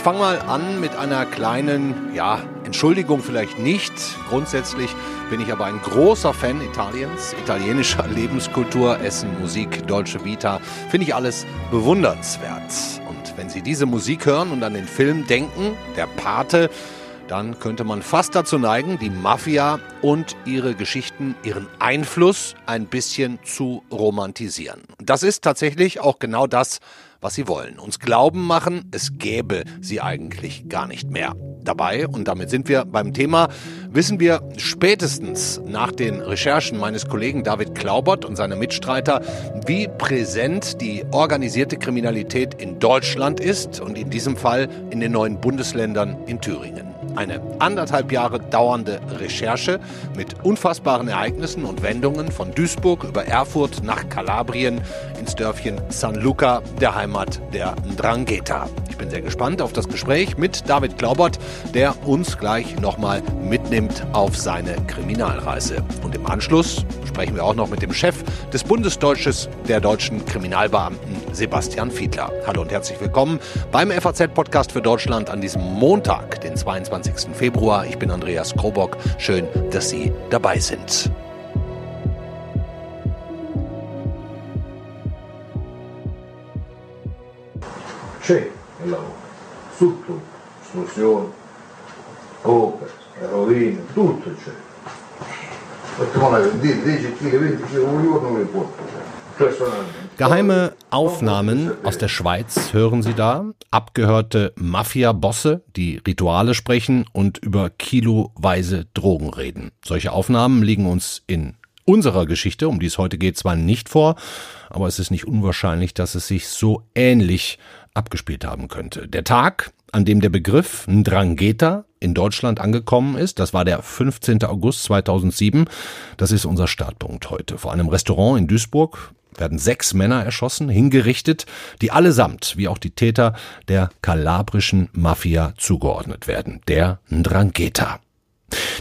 Ich fange mal an mit einer kleinen, ja, Entschuldigung vielleicht nicht. Grundsätzlich bin ich aber ein großer Fan Italiens, italienischer Lebenskultur, Essen, Musik, deutsche Vita. Finde ich alles bewundernswert. Und wenn Sie diese Musik hören und an den Film denken, der Pate, dann könnte man fast dazu neigen, die Mafia und ihre Geschichten, ihren Einfluss ein bisschen zu romantisieren. Das ist tatsächlich auch genau das, was sie wollen. Uns glauben machen, es gäbe sie eigentlich gar nicht mehr. Dabei, und damit sind wir beim Thema, wissen wir spätestens nach den Recherchen meines Kollegen David Klaubert und seiner Mitstreiter, wie präsent die organisierte Kriminalität in Deutschland ist und in diesem Fall in den neuen Bundesländern in Thüringen. Eine anderthalb Jahre dauernde Recherche mit unfassbaren Ereignissen und Wendungen von Duisburg über Erfurt nach Kalabrien ins Dörfchen San Luca, der Heimat der Ndrangheta. Ich bin sehr gespannt auf das Gespräch mit David Glaubert, der uns gleich nochmal mitnimmt auf seine Kriminalreise. Und im Anschluss sprechen wir auch noch mit dem Chef des Bundesdeutsches der deutschen Kriminalbeamten, Sebastian Fiedler. Hallo und herzlich willkommen beim FAZ-Podcast für Deutschland an diesem Montag, den 22. Februar. Ich bin Andreas Krobock. Schön, dass Sie dabei sind. C'è il lavoro, tutto, estorsione, opere, rovine, tutto c'è. Perché non 10 kg, 20 kg un giorno non li porto. Personalmente. Geheime Aufnahmen aus der Schweiz hören Sie da. Abgehörte Mafia-Bosse, die Rituale sprechen und über kiloweise Drogen reden. Solche Aufnahmen liegen uns in unserer Geschichte, um die es heute geht, zwar nicht vor, aber es ist nicht unwahrscheinlich, dass es sich so ähnlich abgespielt haben könnte. Der Tag, an dem der Begriff Ndrangheta in Deutschland angekommen ist, das war der 15. August 2007. Das ist unser Startpunkt heute. Vor einem Restaurant in Duisburg werden sechs Männer erschossen, hingerichtet, die allesamt, wie auch die Täter, der kalabrischen Mafia zugeordnet werden, der Ndrangheta.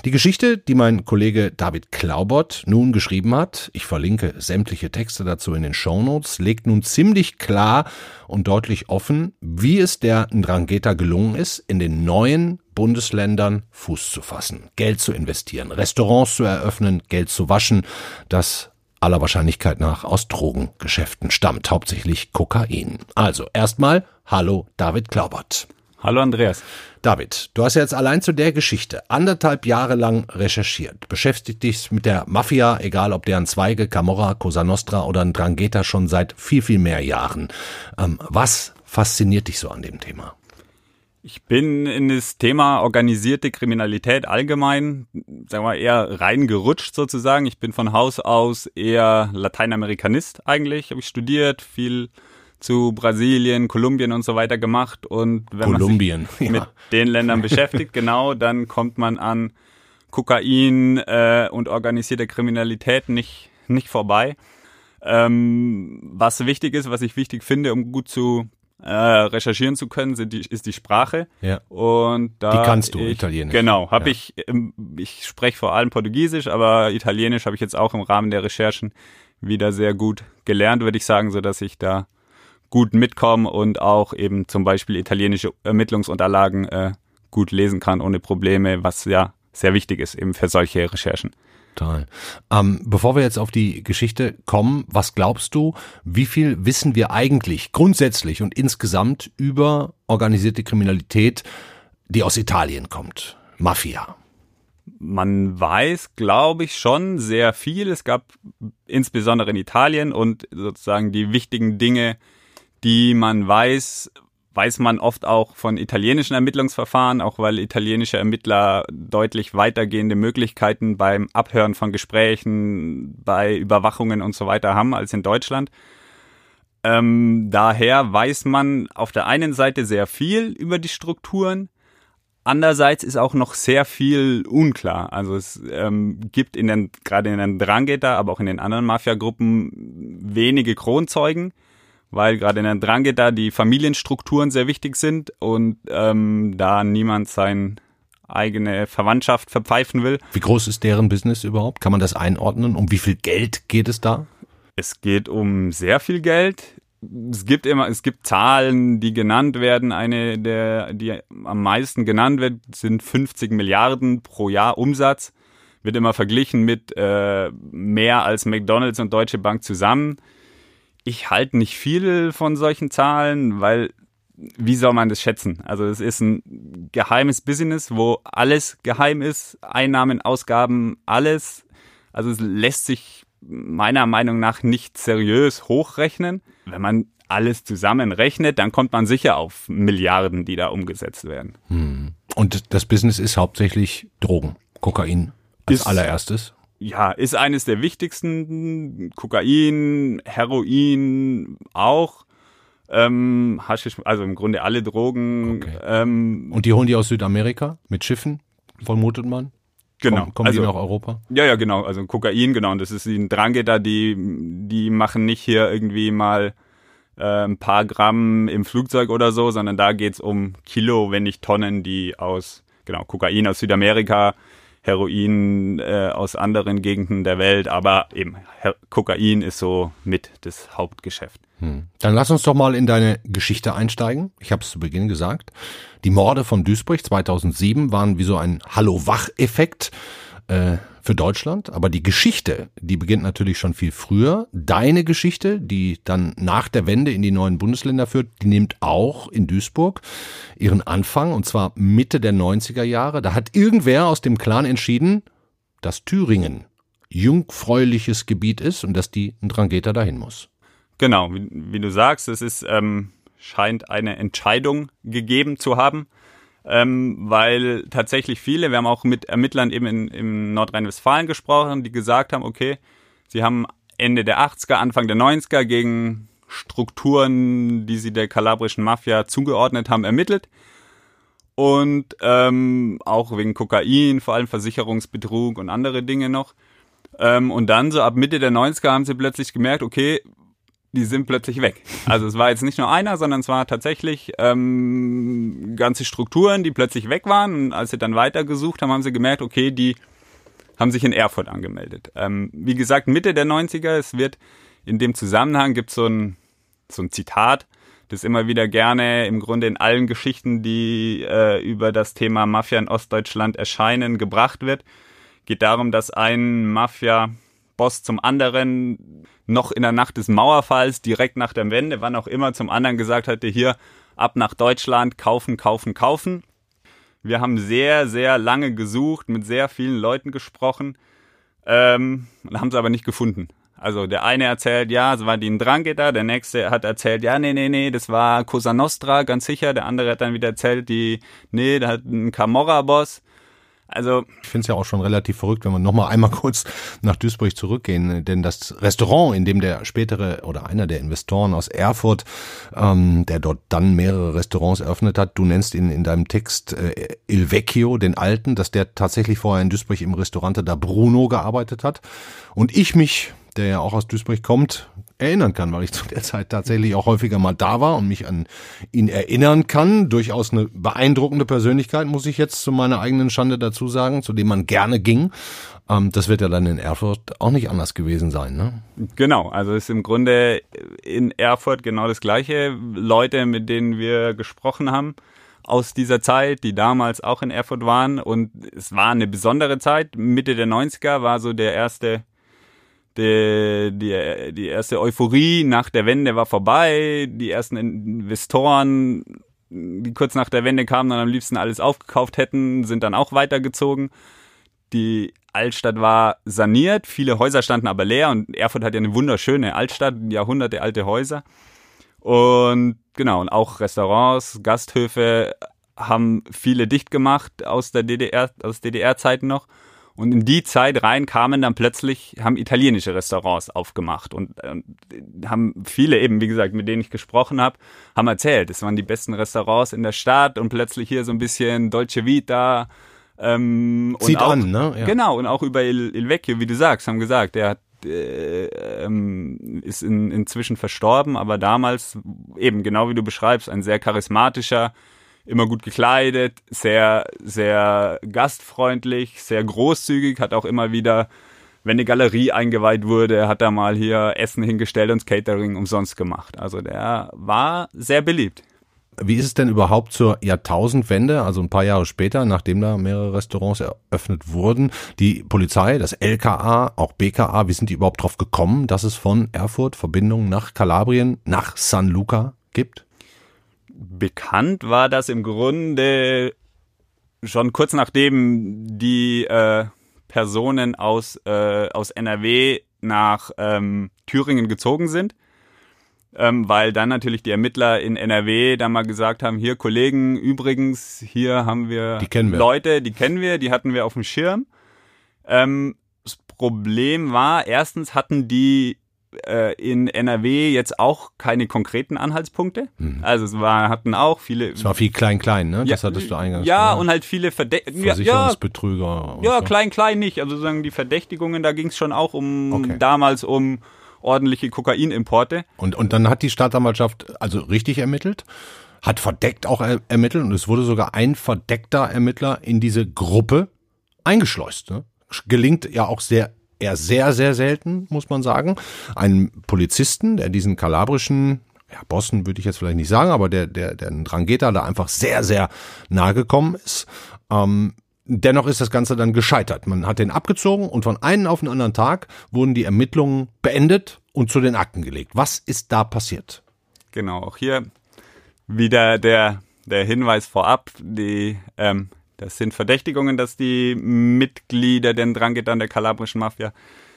Die Geschichte, die mein Kollege David Klaubert nun geschrieben hat, ich verlinke sämtliche Texte dazu in den Shownotes, legt nun ziemlich klar und deutlich offen, wie es der Ndrangheta gelungen ist, in den neuen Bundesländern Fuß zu fassen, Geld zu investieren, Restaurants zu eröffnen, Geld zu waschen, das aller Wahrscheinlichkeit nach aus Drogengeschäften stammt, hauptsächlich Kokain. Also erstmal, hallo David Klaubert. Hallo Andreas. David, du hast jetzt allein zu der Geschichte anderthalb Jahre lang recherchiert, beschäftigt dich mit der Mafia, egal ob deren Zweige, Camorra, Cosa Nostra oder Drangheta schon seit viel, viel mehr Jahren. Ähm, was fasziniert dich so an dem Thema? Ich bin in das Thema organisierte Kriminalität allgemein, sagen wir eher reingerutscht sozusagen. Ich bin von Haus aus eher Lateinamerikanist eigentlich, habe ich studiert, viel zu Brasilien, Kolumbien und so weiter gemacht. Und wenn Kolumbien, man sich ja. mit den Ländern beschäftigt, genau, dann kommt man an Kokain äh, und organisierte Kriminalität nicht, nicht vorbei. Ähm, was wichtig ist, was ich wichtig finde, um gut zu äh, recherchieren zu können, sind die, ist die Sprache. Ja. Und da die kannst du, ich, Italienisch. Genau, habe Ja. ich, ich spreche vor allem Portugiesisch, aber Italienisch habe ich jetzt auch im Rahmen der Recherchen wieder sehr gut gelernt, würde ich sagen, so dass ich da gut mitkomme und auch eben zum Beispiel italienische Ermittlungsunterlagen äh, gut lesen kann ohne Probleme, was ja sehr wichtig ist eben für solche Recherchen. Total. Ähm, bevor wir jetzt auf die Geschichte kommen, was glaubst du, wie viel wissen wir eigentlich grundsätzlich und insgesamt über organisierte Kriminalität, die aus Italien kommt? Mafia. Man weiß, glaube ich, schon sehr viel. Es gab insbesondere in Italien und sozusagen die wichtigen Dinge, die man weiß, weiß man oft auch von italienischen Ermittlungsverfahren, auch weil italienische Ermittler deutlich weitergehende Möglichkeiten beim Abhören von Gesprächen, bei Überwachungen und so weiter haben als in Deutschland. Ähm, daher weiß man auf der einen Seite sehr viel über die Strukturen, Andererseits ist auch noch sehr viel unklar. Also es ähm, gibt in den, gerade in den Drangheta, aber auch in den anderen Mafia-Gruppen wenige Kronzeugen, weil gerade in den Drangheta die Familienstrukturen sehr wichtig sind und ähm, da niemand sein eigene Verwandtschaft verpfeifen will. Wie groß ist deren Business überhaupt? Kann man das einordnen? Um wie viel Geld geht es da? Es geht um sehr viel Geld. Es gibt immer, es gibt Zahlen, die genannt werden. Eine der, die am meisten genannt wird, sind 50 Milliarden pro Jahr Umsatz. Wird immer verglichen mit äh, mehr als McDonalds und Deutsche Bank zusammen. Ich halte nicht viel von solchen Zahlen, weil wie soll man das schätzen? Also es ist ein geheimes Business, wo alles geheim ist, Einnahmen, Ausgaben, alles. Also es lässt sich meiner Meinung nach nicht seriös hochrechnen. Wenn man alles zusammenrechnet, dann kommt man sicher auf Milliarden, die da umgesetzt werden. Hm. Und das Business ist hauptsächlich Drogen, Kokain als Ist- allererstes. Ja, ist eines der wichtigsten. Kokain, Heroin auch. Ähm, Haschisch, also im Grunde alle Drogen. Okay. Ähm, Und die holen die aus Südamerika mit Schiffen, vermutet man? genau. Kommen, kommen also, die nach Europa? Ja, ja, genau. Also Kokain, genau. Und das ist ein Drangheta, die, die machen nicht hier irgendwie mal äh, ein paar Gramm im Flugzeug oder so, sondern da geht's um Kilo, wenn nicht Tonnen, die aus, genau, Kokain aus Südamerika, Heroin äh, aus anderen Gegenden der Welt, aber eben Her Kokain ist so mit das Hauptgeschäft. Hm. Dann lass uns doch mal in deine Geschichte einsteigen. Ich habe es zu Beginn gesagt. Die Morde von Duisburg 2007 waren wie so ein Hallo-Wach-Effekt äh, für Deutschland. Aber die Geschichte, die beginnt natürlich schon viel früher. Deine Geschichte, die dann nach der Wende in die neuen Bundesländer führt, die nimmt auch in Duisburg ihren Anfang. Und zwar Mitte der 90er Jahre. Da hat irgendwer aus dem Clan entschieden, dass Thüringen jungfräuliches Gebiet ist und dass die Ndrangheta dahin muss. Genau, wie, wie du sagst, es ist ähm, scheint eine Entscheidung gegeben zu haben, ähm, weil tatsächlich viele, wir haben auch mit Ermittlern eben in, in Nordrhein-Westfalen gesprochen, die gesagt haben, okay, sie haben Ende der 80er, Anfang der 90er gegen Strukturen, die sie der kalabrischen Mafia zugeordnet haben, ermittelt. Und ähm, auch wegen Kokain, vor allem Versicherungsbetrug und andere Dinge noch. Ähm, und dann so ab Mitte der 90er haben sie plötzlich gemerkt, okay, die sind plötzlich weg. Also es war jetzt nicht nur einer, sondern es war tatsächlich ähm, ganze Strukturen, die plötzlich weg waren. Und als sie dann weitergesucht haben, haben sie gemerkt, okay, die haben sich in Erfurt angemeldet. Ähm, wie gesagt, Mitte der 90er, es wird in dem Zusammenhang gibt so ein so ein Zitat, das immer wieder gerne im Grunde in allen Geschichten, die äh, über das Thema Mafia in Ostdeutschland erscheinen, gebracht wird. Geht darum, dass ein Mafia-Boss zum anderen noch in der Nacht des Mauerfalls, direkt nach der Wende, wann auch immer, zum anderen gesagt hatte, hier ab nach Deutschland, kaufen, kaufen, kaufen. Wir haben sehr, sehr lange gesucht, mit sehr vielen Leuten gesprochen ähm, und haben es aber nicht gefunden. Also der eine erzählt, ja, es war die Ndrangheta, der nächste hat erzählt, ja, nee, nee, nee, das war Cosa Nostra, ganz sicher. Der andere hat dann wieder erzählt, die, nee, da hat ein Camorra-Boss. Also Ich finde es ja auch schon relativ verrückt, wenn wir nochmal einmal kurz nach Duisburg zurückgehen, denn das Restaurant, in dem der spätere oder einer der Investoren aus Erfurt, ähm, der dort dann mehrere Restaurants eröffnet hat, du nennst ihn in deinem Text äh, Il Vecchio, den Alten, dass der tatsächlich vorher in Duisburg im Restaurante da Bruno gearbeitet hat. Und ich mich, der ja auch aus Duisburg kommt, erinnern kann, weil ich zu der Zeit tatsächlich auch häufiger mal da war und mich an ihn erinnern kann. Durchaus eine beeindruckende Persönlichkeit, muss ich jetzt zu meiner eigenen Schande dazu sagen, zu dem man gerne ging. Ähm, das wird ja dann in Erfurt auch nicht anders gewesen sein, ne? Genau, also ist im Grunde in Erfurt genau das gleiche. Leute, mit denen wir gesprochen haben aus dieser Zeit, die damals auch in Erfurt waren. Und es war eine besondere Zeit. Mitte der 90er war so der erste, die, die, die erste Euphorie nach der Wende war vorbei. Die ersten Investoren, die kurz nach der Wende kamen und am liebsten alles aufgekauft hätten, sind dann auch weitergezogen. Die Altstadt war saniert, viele Häuser standen aber leer und Erfurt hat ja eine wunderschöne Altstadt, Jahrhunderte alte Häuser. Und genau, und auch Restaurants, Gasthöfe haben viele dicht gemacht aus der DDR, aus DDR-Zeiten noch. Und in die Zeit rein kamen dann plötzlich, haben italienische Restaurants aufgemacht und, und haben viele eben, wie gesagt, mit denen ich gesprochen habe, haben erzählt, es waren die besten Restaurants in der Stadt und plötzlich hier so ein bisschen Dolce Vita. Ähm, Zieht auch, an, ne? Ja. Genau, und auch über Il, Il Vecchio, wie du sagst, haben gesagt, der hat äh, ähm, ist in, inzwischen verstorben, aber damals eben genau wie du beschreibst, ein sehr charismatischer immer gut gekleidet, sehr, sehr gastfreundlich, sehr großzügig, hat auch immer wieder, wenn eine Galerie eingeweiht wurde, hat er mal hier Essen hingestellt und Catering umsonst gemacht. Also der war sehr beliebt. Wie ist es denn überhaupt zur Jahrtausendwende, also ein paar Jahre später, nachdem da mehrere Restaurants eröffnet wurden, die Polizei, das LKA, auch BKA, wie sind die überhaupt drauf gekommen, dass es von Erfurt Verbindungen nach Kalabrien, nach San Luca gibt? Bekannt war das im Grunde schon kurz nachdem die äh, Personen aus, äh, aus NRW nach ähm, Thüringen gezogen sind ähm, weil dann natürlich die Ermittler in NRW da mal gesagt haben, hier Kollegen, übrigens, hier haben wir, die wir. Leute, die kennen wir, die hatten wir auf dem Schirm. Ähm, das Problem war, erstens hatten die in NRW jetzt auch keine konkreten Anhaltspunkte. Mhm. Also es war, hatten auch viele. Es war viel klein-klein, ne? Das ja, hattest du eingangs. Ja, gesagt. und halt viele Verdächtigungen. Versicherungsbetrüger. Ja, klein-klein nicht. Also sagen die Verdächtigungen, da ging es schon auch um okay. damals um ordentliche Kokainimporte. Und, und dann hat die Staatsanwaltschaft also richtig ermittelt, hat verdeckt auch er, ermittelt und es wurde sogar ein verdeckter Ermittler in diese Gruppe eingeschleust. Ne? Gelingt ja auch sehr eher sehr, sehr selten, muss man sagen. Ein Polizisten, der diesen kalabrischen ja, Bossen würde ich jetzt vielleicht nicht sagen, aber der, der, der Drangheta da einfach sehr, sehr nahe gekommen ist. Ähm, Dennoch ist das Ganze dann gescheitert. Man hat den abgezogen und von einem auf den anderen Tag wurden die Ermittlungen beendet und zu den Akten gelegt. Was ist da passiert? Genau, auch hier wieder der, der Hinweis vorab, die, ähm, das sind Verdächtigungen, dass die Mitglieder den Drangetan der kalabrischen Mafia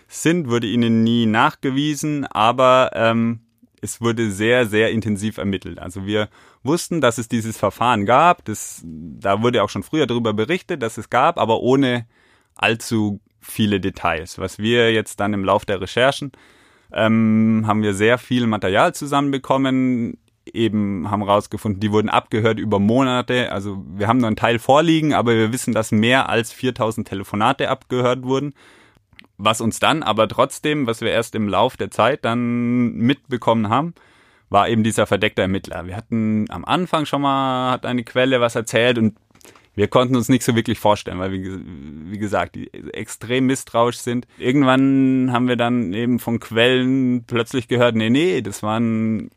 sind, wurde ihnen nie nachgewiesen, aber ähm, es wurde sehr, sehr intensiv ermittelt. Also wir wussten, dass es dieses Verfahren gab. Das, da wurde auch schon früher darüber berichtet, dass es gab, aber ohne allzu viele Details. Was wir jetzt dann im Lauf der Recherchen ähm, haben wir sehr viel Material zusammenbekommen, eben haben rausgefunden, die wurden abgehört über Monate. Also wir haben nur einen Teil vorliegen, aber wir wissen, dass mehr als 4000 Telefonate abgehört wurden. Was uns dann aber trotzdem, was wir erst im Lauf der Zeit dann mitbekommen haben, war eben dieser verdeckte Ermittler. Wir hatten am Anfang schon mal, hat eine Quelle was erzählt und wir konnten uns nicht so wirklich vorstellen, weil, wie, wie gesagt, die extrem misstrauisch sind. Irgendwann haben wir dann eben von Quellen plötzlich gehört, nee, nee, das war ein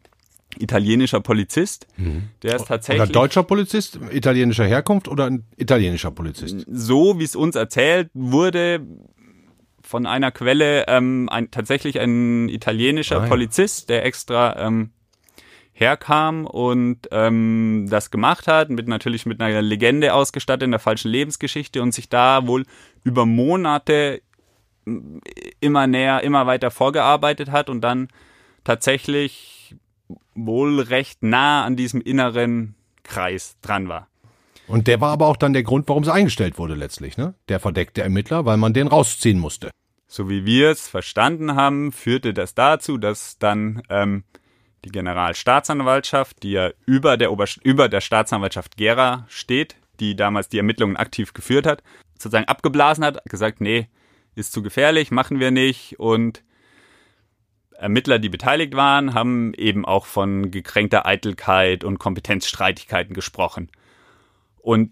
italienischer Polizist. Mhm. Der ist tatsächlich. Oder deutscher Polizist, italienischer Herkunft oder ein italienischer Polizist? So wie es uns erzählt wurde, von einer Quelle ähm, ein, tatsächlich ein italienischer ah, Polizist, der extra ähm, herkam und ähm, das gemacht hat, mit natürlich mit einer Legende ausgestattet, in der falschen Lebensgeschichte und sich da wohl über Monate immer näher, immer weiter vorgearbeitet hat und dann tatsächlich wohl recht nah an diesem inneren Kreis dran war. Und der war aber auch dann der Grund, warum es eingestellt wurde letztlich, ne? Der verdeckte Ermittler, weil man den rausziehen musste. So wie wir es verstanden haben, führte das dazu, dass dann ähm, die Generalstaatsanwaltschaft, die ja über der, Ober über der Staatsanwaltschaft Gera steht, die damals die Ermittlungen aktiv geführt hat, sozusagen abgeblasen hat, gesagt, nee, ist zu gefährlich, machen wir nicht und Ermittler, die beteiligt waren, haben eben auch von gekränkter Eitelkeit und Kompetenzstreitigkeiten gesprochen. Und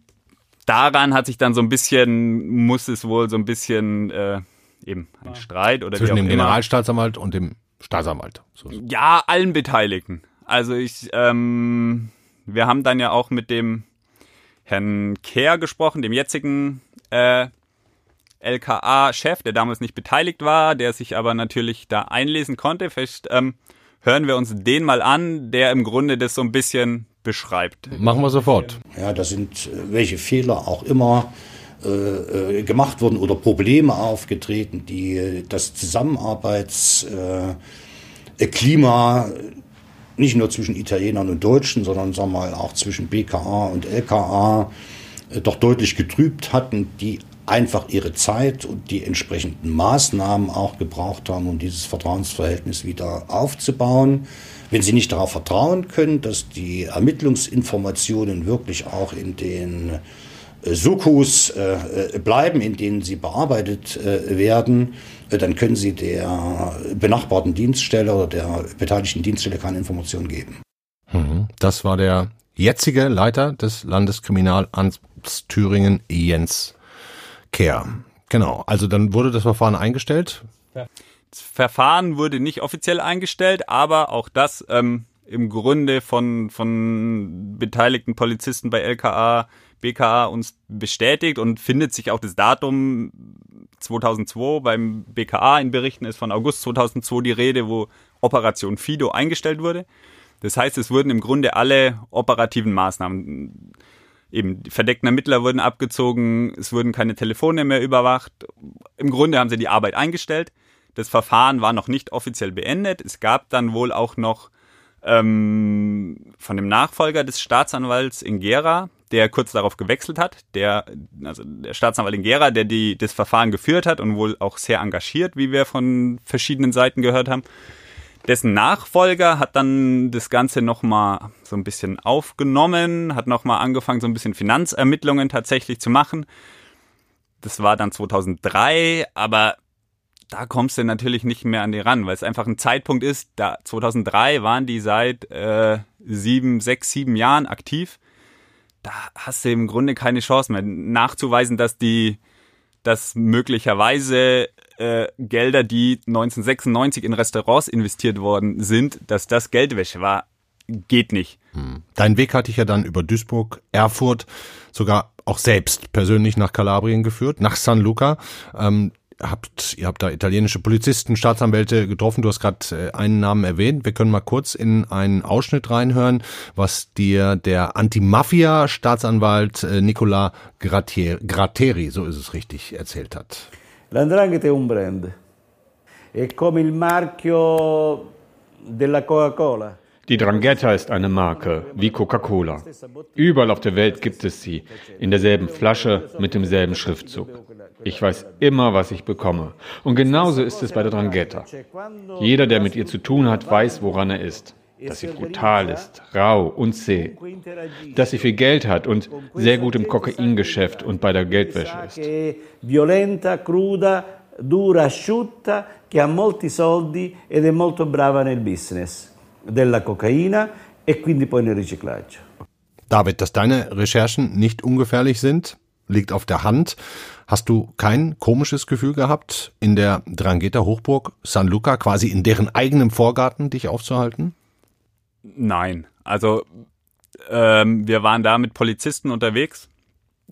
daran hat sich dann so ein bisschen, muss es wohl so ein bisschen äh, eben ein Streit oder zwischen dem Generalstaatsanwalt und dem Staatsanwalt. So, so. Ja, allen Beteiligten. Also ich, ähm, wir haben dann ja auch mit dem Herrn Kehr gesprochen, dem jetzigen äh, LKA-Chef, der damals nicht beteiligt war, der sich aber natürlich da einlesen konnte. Vielleicht ähm, hören wir uns den mal an, der im Grunde das so ein bisschen beschreibt. Machen wir sofort. Ja, da sind äh, welche Fehler auch immer äh, äh, gemacht wurden oder Probleme aufgetreten, die das Zusammenarbeitsklima äh, nicht nur zwischen Italienern und Deutschen, sondern sagen wir mal auch zwischen BKA und LKA äh, doch deutlich getrübt hatten, die einfach ihre Zeit und die entsprechenden Maßnahmen auch gebraucht haben, um dieses Vertrauensverhältnis wieder aufzubauen. Wenn Sie nicht darauf vertrauen können, dass die Ermittlungsinformationen wirklich auch in den äh, Sukus äh, bleiben, in denen sie bearbeitet äh, werden, äh, dann können Sie der benachbarten Dienststelle oder der beteiligten Dienststelle keine Informationen geben. Mhm. Das war der jetzige Leiter des Landeskriminalamts Thüringen, Jens Kehr. Genau, also dann wurde das Verfahren eingestellt. Das Verfahren wurde nicht offiziell eingestellt, aber auch das ähm, im Grunde von, von beteiligten Polizisten bei LKA, BKA uns bestätigt und findet sich auch das Datum 2002 beim BKA in Berichten ist von August 2002 die Rede, wo Operation Fido eingestellt wurde. Das heißt, es wurden im Grunde alle operativen Maßnahmen, eben die verdeckten Ermittler wurden abgezogen, es wurden keine Telefone mehr überwacht. Im Grunde haben sie die Arbeit eingestellt. Das Verfahren war noch nicht offiziell beendet. Es gab dann wohl auch noch ähm, von dem Nachfolger des Staatsanwalts in Gera, der kurz darauf gewechselt hat, der, also der Staatsanwalt in Gera, der die, das Verfahren geführt hat und wohl auch sehr engagiert, wie wir von verschiedenen Seiten gehört haben, dessen Nachfolger hat dann das Ganze nochmal so ein bisschen aufgenommen, hat nochmal angefangen, so ein bisschen Finanzermittlungen tatsächlich zu machen. Das war dann 2003, aber da kommst du natürlich nicht mehr an die ran, weil es einfach ein Zeitpunkt ist, da 2003 waren die seit äh, sieben, sechs, sieben Jahren aktiv. Da hast du im Grunde keine Chance mehr nachzuweisen, dass die, dass möglicherweise äh, Gelder, die 1996 in Restaurants investiert worden sind, dass das Geldwäsche war, geht nicht. Hm. Dein Weg hatte ich ja dann über Duisburg, Erfurt, sogar auch selbst persönlich nach Kalabrien geführt, nach San Luca. Ähm, habt, ihr habt da italienische Polizisten, Staatsanwälte getroffen. Du hast gerade äh, einen Namen erwähnt. Wir können mal kurz in einen Ausschnitt reinhören, was dir der Antimafia-Staatsanwalt äh, Nicola Gratteri, so ist es richtig, erzählt hat. L'andrangheta è un brand, è come il marchio della Coca-Cola. Die Drangheta ist eine Marke, wie Coca-Cola. Überall auf der Welt gibt es sie, in derselben Flasche, mit demselben Schriftzug. Ich weiß immer, was ich bekomme. Und genauso ist es bei der Drangheta. Jeder, der mit ihr zu tun hat, weiß, woran er ist dass sie brutal ist, rau und zäh, dass sie viel Geld hat und sehr gut im Kokaingeschäft und bei der Geldwäsche ist. Violenta, cruda, dura, asciutta, che ha molti soldi ed è molto brava nel business della cocaina e quindi poi nel riciclaggio. David, dass deine Recherchen nicht ungefährlich sind, liegt auf der Hand. Hast du kein komisches Gefühl gehabt, in der Drangheta Hochburg San Luca, quasi in deren eigenem Vorgarten, dich aufzuhalten? Nein, also ähm, wir waren da mit Polizisten unterwegs,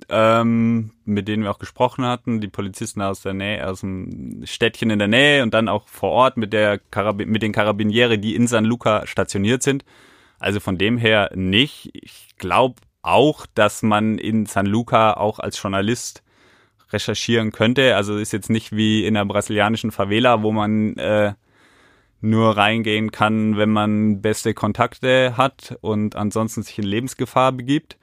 ähm, mit denen wir auch gesprochen hatten. Die Polizisten aus der Nähe, aus dem Städtchen in der Nähe und dann auch vor Ort mit der Karab mit den Karabiniere, die in San Luca stationiert sind. Also von dem her nicht. Ich glaube auch, dass man in San Luca auch als Journalist recherchieren könnte. Also ist jetzt nicht wie in der brasilianischen Favela, wo man äh, nur reingehen kann, wenn man beste Kontakte hat und ansonsten sich in Lebensgefahr begibt.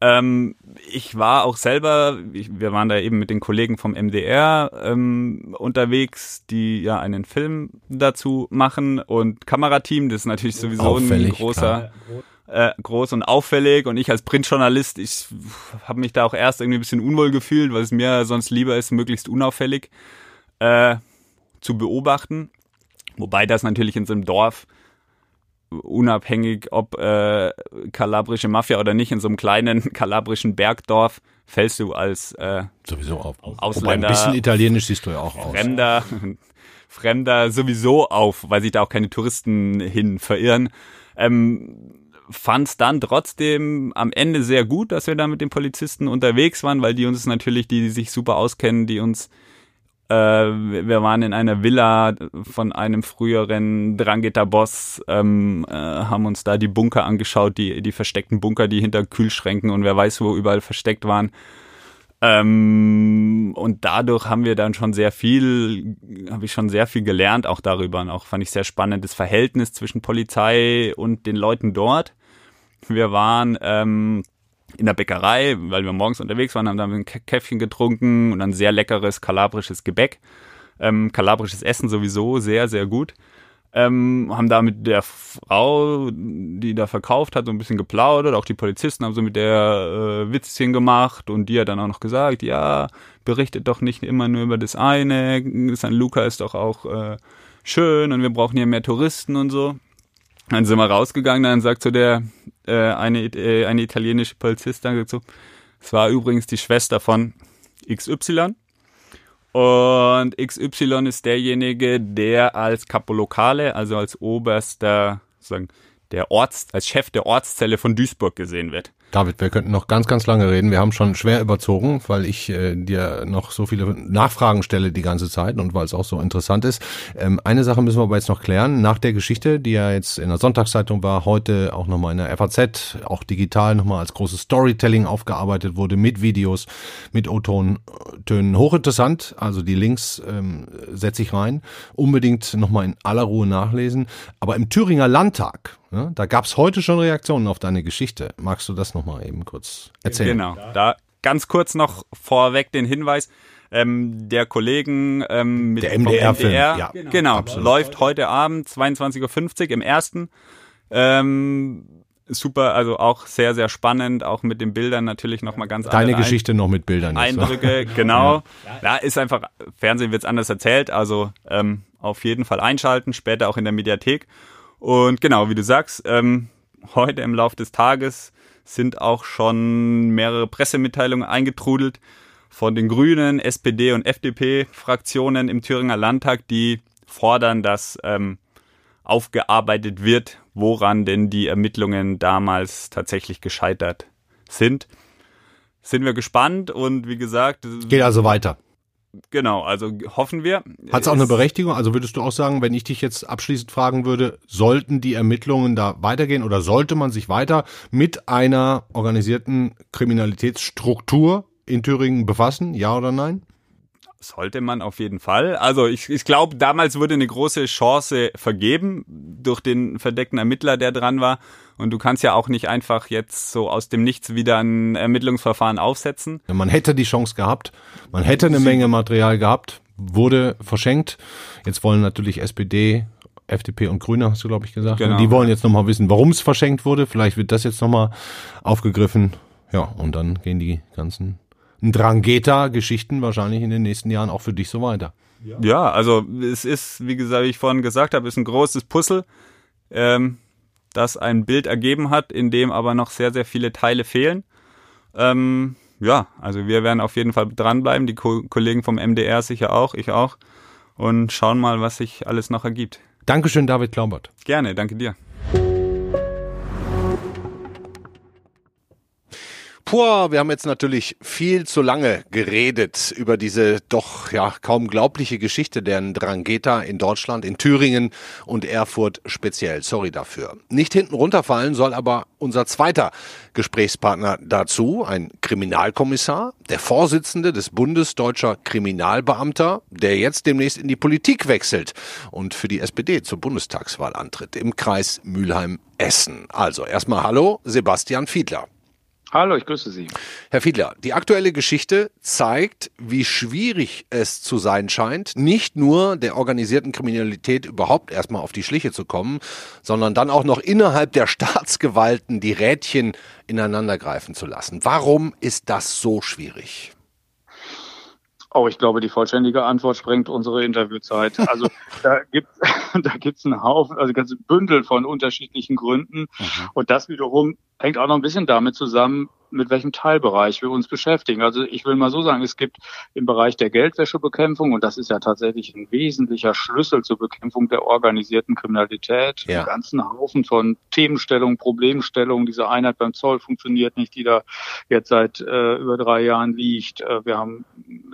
Ähm, ich war auch selber, ich, wir waren da eben mit den Kollegen vom MDR ähm, unterwegs, die ja einen Film dazu machen und Kamerateam, das ist natürlich sowieso Auffällig, ein großer, äh, groß und auffällig und ich als Printjournalist, ich habe mich da auch erst irgendwie ein bisschen unwohl gefühlt, weil es mir sonst lieber ist, möglichst unauffällig äh, zu beobachten. Wobei das natürlich in so einem Dorf unabhängig, ob äh, kalabrische Mafia oder nicht, in so einem kleinen kalabrischen Bergdorf fällst du als äh, sowieso auf. Ausländer. Wobei ein bisschen italienisch siehst du ja auch aus. Fremder, Fremder sowieso auf, weil sich da auch keine Touristen hin verirren. Ähm, Fand es dann trotzdem am Ende sehr gut, dass wir da mit den Polizisten unterwegs waren, weil die uns natürlich, die, die sich super auskennen, die uns äh, wir waren in einer Villa von einem früheren Drangheta-Boss, ähm, äh, haben uns da die Bunker angeschaut, die, die versteckten Bunker, die hinter Kühlschränken und wer weiß wo überall versteckt waren. Ähm, und dadurch haben wir dann schon sehr viel, habe ich schon sehr viel gelernt auch darüber. Und auch fand ich sehr spannend das Verhältnis zwischen Polizei und den Leuten dort. Wir waren ähm, in der Bäckerei, weil wir morgens unterwegs waren, haben da ein Käffchen getrunken und ein sehr leckeres kalabrisches Gebäck. Ähm, kalabrisches Essen sowieso sehr, sehr gut. Ähm, haben da mit der Frau, die da verkauft hat, so ein bisschen geplaudert. Auch die Polizisten haben so mit der äh, Witzchen gemacht und die hat dann auch noch gesagt, ja, berichtet doch nicht immer nur über das eine. San Luca ist doch auch äh, schön und wir brauchen hier mehr Touristen und so. Dann sind wir rausgegangen, dann sagt so der äh, eine, äh, eine italienische Polizist, dann sagt so, es war übrigens die Schwester von XY. Und XY ist derjenige, der als Capolocale, also als oberster, sagen, der Orts, als Chef der Ortszelle von Duisburg gesehen wird. David, wir könnten noch ganz, ganz lange reden. Wir haben schon schwer überzogen, weil ich äh, dir noch so viele Nachfragen stelle die ganze Zeit und weil es auch so interessant ist. Ähm, eine Sache müssen wir aber jetzt noch klären. Nach der Geschichte, die ja jetzt in der Sonntagszeitung war, heute auch nochmal in der FAZ, auch digital nochmal als großes Storytelling aufgearbeitet wurde, mit Videos, mit O-Tönen. Hochinteressant. Also die Links ähm, setze ich rein. Unbedingt nochmal in aller Ruhe nachlesen. Aber im Thüringer Landtag, ja, da gab es heute schon Reaktionen auf deine Geschichte. Magst du das nochmal eben kurz erzählen? Genau. Da ganz kurz noch vorweg den Hinweis. Ähm, der Kollegen ähm, mit Der MDR-Film, MDR, ja, genau, absolut. läuft heute Abend 22.50 Uhr im ersten. Ähm, super, also auch sehr, sehr spannend, auch mit den Bildern natürlich nochmal ganz Deine Geschichte noch mit Bildern. jetzt, ne? Eindrücke, genau. Ja, ist einfach, Fernsehen wird's anders erzählt, also ähm, auf jeden Fall einschalten, später auch in der Mediathek. Und genau, wie du sagst, ähm, heute im Lauf des Tages sind auch schon mehrere Pressemitteilungen eingetrudelt von den Grünen, SPD und FDP-Fraktionen im Thüringer Landtag, die fordern, dass ähm, aufgearbeitet wird, woran denn die Ermittlungen damals tatsächlich gescheitert sind. Sind wir gespannt und wie gesagt, Geht also weiter. Genau, also hoffen wir. Hat es auch eine Berechtigung? Also würdest du auch sagen, wenn ich dich jetzt abschließend fragen würde, sollten die Ermittlungen da weitergehen oder sollte man sich weiter mit einer organisierten Kriminalitätsstruktur in Thüringen befassen? Ja oder nein? Sollte man auf jeden Fall. Also ich, ich glaube, damals wurde eine große Chance vergeben durch den verdeckten Ermittler, der dran war. Und du kannst ja auch nicht einfach jetzt so aus dem Nichts wieder ein Ermittlungsverfahren aufsetzen. Man hätte die Chance gehabt, man hätte eine Menge Material gehabt, wurde verschenkt. Jetzt wollen natürlich SPD, FDP und Grüne, hast du, glaube ich, gesagt. Genau. Die wollen jetzt nochmal wissen, warum es verschenkt wurde. Vielleicht wird das jetzt nochmal aufgegriffen. Ja, und dann gehen die ganzen Drangheta-Geschichten wahrscheinlich in den nächsten Jahren auch für dich so weiter. Ja, also es ist, wie gesagt, wie ich vorhin gesagt habe, ist ein großes Puzzle, ähm, das ein Bild ergeben hat, in dem aber noch sehr, sehr viele Teile fehlen. Ähm, ja, also wir werden auf jeden Fall dranbleiben, die Ko Kollegen vom MDR sicher auch, ich auch. Und schauen mal, was sich alles noch ergibt. Dankeschön, David Klaubert. Gerne, danke dir. Puh, wir haben jetzt natürlich viel zu lange geredet über diese doch ja kaum glaubliche Geschichte der Drangheta in Deutschland, in Thüringen und Erfurt speziell. Sorry dafür. Nicht hinten runterfallen soll aber unser zweiter Gesprächspartner dazu, ein Kriminalkommissar, der Vorsitzende des Bundes deutscher Kriminalbeamter, der jetzt demnächst in die Politik wechselt und für die SPD zur Bundestagswahl antritt im Kreis Mülheim-Essen. Also erstmal hallo, Sebastian Fiedler. Hallo, ich grüße Sie. Herr Fiedler, die aktuelle Geschichte zeigt, wie schwierig es zu sein scheint, nicht nur der organisierten Kriminalität überhaupt erstmal auf die Schliche zu kommen, sondern dann auch noch innerhalb der Staatsgewalten die Rädchen ineinandergreifen zu lassen. Warum ist das so schwierig? Oh, ich glaube, die vollständige Antwort sprengt unsere Interviewzeit. Also da gibt da gibt's einen Haufen, also ein ganzes Bündel von unterschiedlichen Gründen. Und das wiederum hängt auch noch ein bisschen damit zusammen, mit welchem Teilbereich wir uns beschäftigen. Also ich will mal so sagen, es gibt im Bereich der Geldwäschebekämpfung, und das ist ja tatsächlich ein wesentlicher Schlüssel zur Bekämpfung der organisierten Kriminalität, Ja. einen ganzen Haufen von Themenstellungen, Problemstellungen. Diese Einheit beim Zoll funktioniert nicht, die da jetzt seit äh, über drei Jahren liegt. Äh, wir haben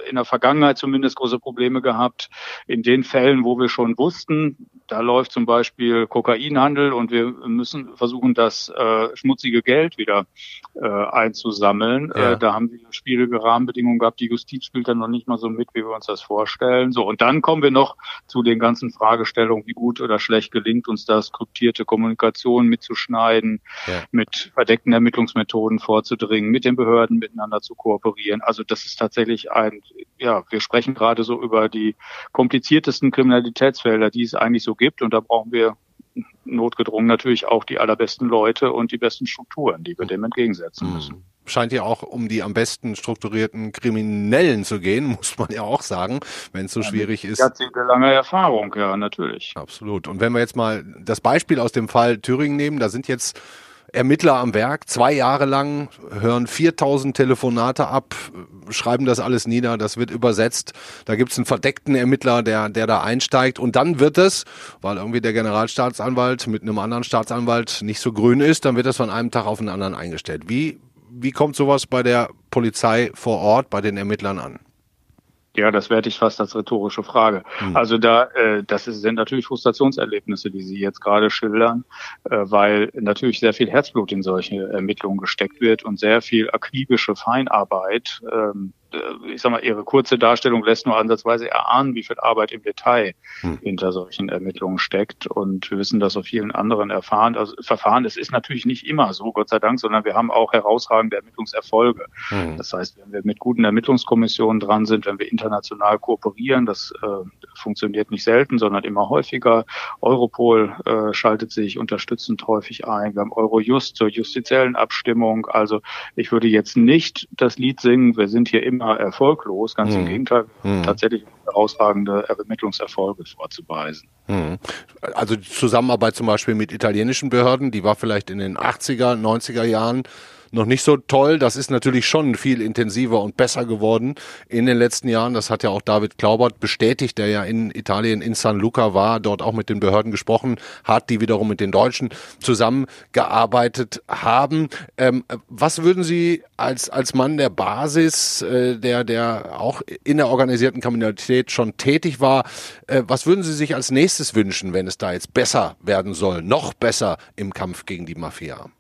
in der Vergangenheit zumindest große Probleme gehabt. In den Fällen, wo wir schon wussten, da läuft zum Beispiel Kokainhandel und wir müssen versuchen, das äh, schmutzige Geld wieder äh, einzusammeln. Ja. Äh, da haben wir schwierige Rahmenbedingungen gehabt. Die Justiz spielt dann noch nicht mal so mit, wie wir uns das vorstellen. So, und dann kommen wir noch zu den ganzen Fragestellungen, wie gut oder schlecht gelingt uns das, kryptierte Kommunikation mitzuschneiden, Ja. mit verdeckten Ermittlungsmethoden vorzudringen, mit den Behörden miteinander zu kooperieren. Also das ist tatsächlich ein, ja, wir sprechen gerade so über die kompliziertesten Kriminalitätsfelder, die es eigentlich so gibt. Und da brauchen wir notgedrungen natürlich auch die allerbesten Leute und die besten Strukturen, die wir dem entgegensetzen müssen. scheint ja auch um die am besten strukturierten Kriminellen zu gehen, muss man ja auch sagen, wenn es so ja, schwierig ist. Jahrzehntelange Erfahrung, ja, natürlich. Absolut. Und wenn wir jetzt mal das Beispiel aus dem Fall Thüringen nehmen, da sind jetzt Ermittler am Werk, zwei Jahre lang, hören 4000 Telefonate ab, schreiben das alles nieder, das wird übersetzt. Da gibt's einen verdeckten Ermittler, der, der da einsteigt und dann wird es, weil irgendwie der Generalstaatsanwalt mit einem anderen Staatsanwalt nicht so grün ist, dann wird das von einem Tag auf den anderen eingestellt. Wie, wie kommt sowas bei der Polizei vor Ort, bei den Ermittlern an? Ja, das werte ich fast als rhetorische Frage. Mhm. Also da, äh, das sind natürlich Frustrationserlebnisse, die Sie jetzt gerade schildern, äh, weil natürlich sehr viel Herzblut in solche Ermittlungen gesteckt wird und sehr viel akribische Feinarbeit. Ähm, äh, ich sag mal, ihre kurze Darstellung lässt nur ansatzweise erahnen, wie viel Arbeit im Detail hm. hinter solchen Ermittlungen steckt. Und wir wissen das auf vielen anderen Erfahren, also Verfahren. Es ist natürlich nicht immer so, Gott sei Dank, sondern wir haben auch herausragende Ermittlungserfolge. Hm. Das heißt, wenn wir mit guten Ermittlungskommissionen dran sind, wenn wir international kooperieren, das äh, funktioniert nicht selten, sondern immer häufiger. Europol äh, schaltet sich unterstützend häufig ein. Wir haben Eurojust zur justiziellen Abstimmung. Also ich würde jetzt nicht das Lied singen, wir sind hier immer immer erfolglos, ganz hm. im Gegenteil, hm. tatsächlich herausragende Ermittlungserfolge vorzuweisen. Hm. Also Zusammenarbeit zum Beispiel mit italienischen Behörden, die war vielleicht in den 80er, 90er Jahren noch nicht so toll. Das ist natürlich schon viel intensiver und besser geworden in den letzten Jahren. Das hat ja auch David Klaubert bestätigt, der ja in Italien in San Luca war, dort auch mit den Behörden gesprochen hat, die wiederum mit den Deutschen zusammengearbeitet haben. Ähm, was würden Sie als, als Mann der Basis, äh, der, der auch in der organisierten Kriminalität schon tätig war, äh, was würden Sie sich als nächstes wünschen, wenn es da jetzt besser werden soll, noch besser im Kampf gegen die Mafia?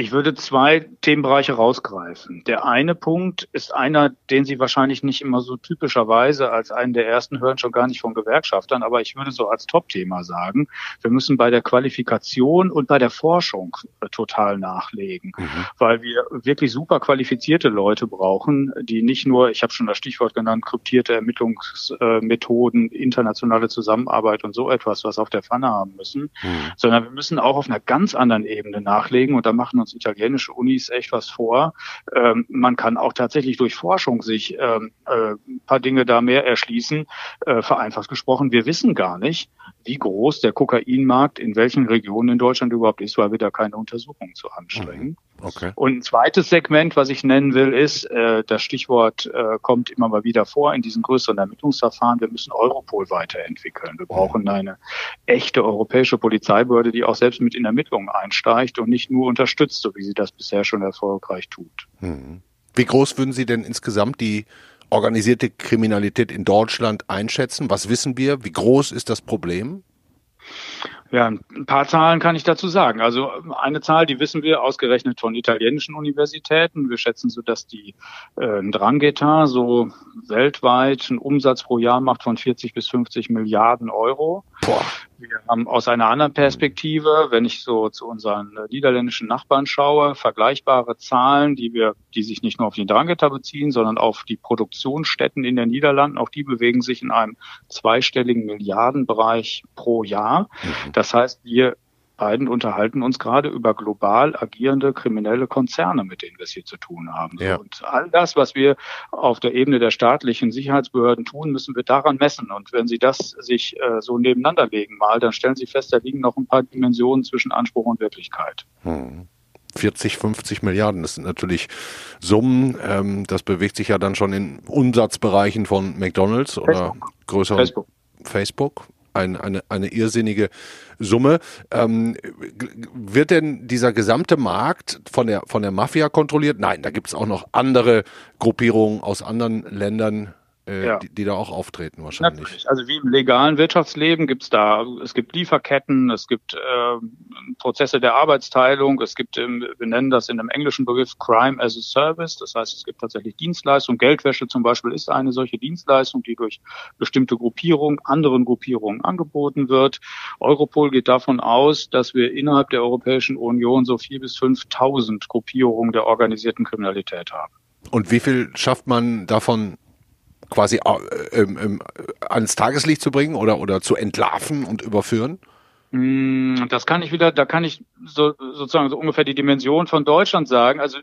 Ich würde zwei Themenbereiche rausgreifen. Der eine Punkt ist einer, den Sie wahrscheinlich nicht immer so typischerweise als einen der ersten hören, schon gar nicht von Gewerkschaftern, aber ich würde so als Top-Thema sagen, wir müssen bei der Qualifikation und bei der Forschung äh, total nachlegen, mhm. weil wir wirklich super qualifizierte Leute brauchen, die nicht nur, ich habe schon das Stichwort genannt, kryptierte Ermittlungsmethoden, internationale Zusammenarbeit und so etwas, was auf der Pfanne haben müssen, mhm. sondern wir müssen auch auf einer ganz anderen Ebene nachlegen und da machen uns italienische Unis echt was vor. Ähm, man kann auch tatsächlich durch Forschung sich ähm, äh, ein paar Dinge da mehr erschließen. Äh, vereinfacht gesprochen, wir wissen gar nicht, wie groß der Kokainmarkt in welchen Regionen in Deutschland überhaupt ist, weil wir da keine Untersuchungen zu anstrengen. Mhm. Okay. Und ein zweites Segment, was ich nennen will, ist, äh, das Stichwort äh, kommt immer mal wieder vor in diesen größeren Ermittlungsverfahren, wir müssen Europol weiterentwickeln. Wir brauchen eine echte europäische Polizeibehörde, die auch selbst mit in Ermittlungen einsteigt und nicht nur unterstützt, so wie sie das bisher schon erfolgreich tut. Mhm. Wie groß würden Sie denn insgesamt die organisierte Kriminalität in Deutschland einschätzen? Was wissen wir? Wie groß ist das Problem? Ja, ein paar Zahlen kann ich dazu sagen. Also eine Zahl, die wissen wir ausgerechnet von italienischen Universitäten. Wir schätzen so, dass die äh, Drangheta so weltweit einen Umsatz pro Jahr macht von 40 bis 50 Milliarden Euro. Boah. Wir haben aus einer anderen Perspektive, wenn ich so zu unseren niederländischen Nachbarn schaue, vergleichbare Zahlen, die wir, die sich nicht nur auf die Drangheta beziehen, sondern auf die Produktionsstätten in den Niederlanden. Auch die bewegen sich in einem zweistelligen Milliardenbereich pro Jahr. Mhm. Das heißt, wir beiden unterhalten uns gerade über global agierende kriminelle Konzerne, mit denen wir es hier zu tun haben. Ja. Und all das, was wir auf der Ebene der staatlichen Sicherheitsbehörden tun, müssen wir daran messen. Und wenn Sie das sich äh, so nebeneinander legen mal, dann stellen Sie fest, da liegen noch ein paar Dimensionen zwischen Anspruch und Wirklichkeit. Hm. 40, 50 Milliarden. Das sind natürlich Summen. Ähm, das bewegt sich ja dann schon in Umsatzbereichen von McDonalds oder Facebook. größeren Facebook. Facebook ein, eine, eine irrsinnige Summe. Ähm, wird denn dieser gesamte Markt von der, von der Mafia kontrolliert? Nein, da gibt es auch noch andere Gruppierungen aus anderen Ländern, äh, ja. die, die, da auch auftreten wahrscheinlich. Natürlich. Also wie im legalen Wirtschaftsleben gibt es da, es gibt Lieferketten, es gibt äh, Prozesse der Arbeitsteilung, es gibt, wir nennen das in einem englischen Begriff Crime as a Service, das heißt es gibt tatsächlich Dienstleistungen, Geldwäsche zum Beispiel ist eine solche Dienstleistung, die durch bestimmte Gruppierungen, anderen Gruppierungen angeboten wird. Europol geht davon aus, dass wir innerhalb der Europäischen Union so vier bis 5.000 Gruppierungen der organisierten Kriminalität haben. Und wie viel schafft man davon quasi äh, ähm, ans Tageslicht zu bringen oder, oder zu entlarven und überführen? Hm, das kann ich wieder, da kann ich so, sozusagen so ungefähr die Dimension von Deutschland sagen. Also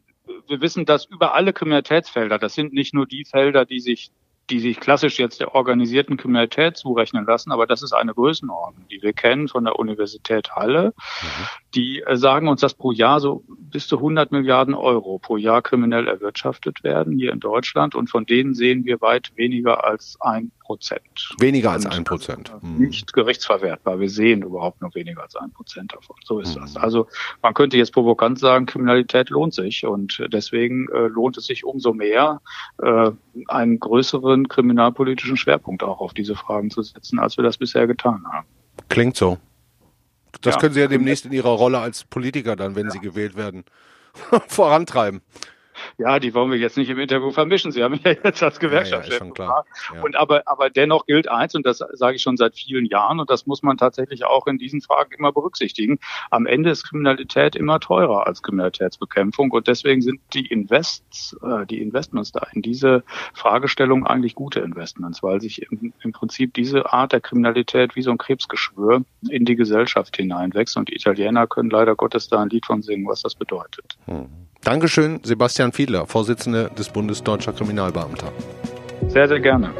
wir wissen, dass über alle Kriminalitätsfelder, das sind nicht nur die Felder, die sich die sich klassisch jetzt der organisierten Kriminalität zurechnen lassen, aber das ist eine Größenordnung, die wir kennen von der Universität Halle. Mhm. Die äh, sagen uns, dass pro Jahr so bis zu 100 Milliarden Euro pro Jahr kriminell erwirtschaftet werden hier in Deutschland und von denen sehen wir weit weniger als ein Prozent. Weniger als ein Prozent. Mhm. Nicht gerichtsverwertbar. Wir sehen überhaupt nur weniger als ein Prozent davon. So ist mhm. das. Also man könnte jetzt provokant sagen, Kriminalität lohnt sich und deswegen äh, lohnt es sich umso mehr, äh, einen größeren kriminalpolitischen Schwerpunkt auch auf diese Fragen zu setzen, als wir das bisher getan haben. Klingt so. Das ja. können Sie ja demnächst in Ihrer Rolle als Politiker dann, wenn ja. Sie gewählt werden, vorantreiben ja, die wollen wir jetzt nicht im Interview vermischen. Sie haben ja jetzt als Gewerkschaftschef. Ja, ja, ja. Und aber, aber dennoch gilt eins, und das sage ich schon seit vielen Jahren, und das muss man tatsächlich auch in diesen Fragen immer berücksichtigen. Am Ende ist Kriminalität immer teurer als Kriminalitätsbekämpfung. Und deswegen sind die Invests, äh, die Investments da in diese Fragestellung eigentlich gute Investments, weil sich im, im Prinzip diese Art der Kriminalität wie so ein Krebsgeschwür in die Gesellschaft hineinwächst. Und die Italiener können leider Gottes da ein Lied von singen, was das bedeutet. Hm. Dankeschön, Sebastian Fiedler, Vorsitzender des Bundes Deutscher Kriminalbeamter. Sehr, sehr gerne.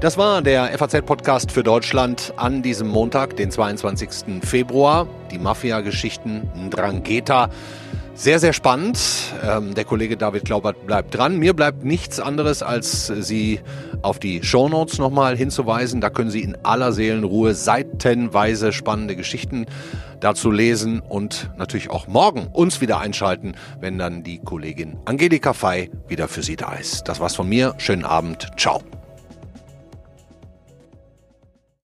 Das war der FAZ-Podcast für Deutschland an diesem Montag, den 22. Februar. Die Mafia-Geschichten Drangheta. Sehr, sehr spannend. Ähm, der Kollege David Glaubert bleibt dran. Mir bleibt nichts anderes, als Sie auf die Shownotes nochmal hinzuweisen. Da können Sie in aller Seelenruhe seitenweise spannende Geschichten dazu lesen und natürlich auch morgen uns wieder einschalten, wenn dann die Kollegin Angelika Fey wieder für Sie da ist. Das war's von mir. Schönen Abend. Ciao.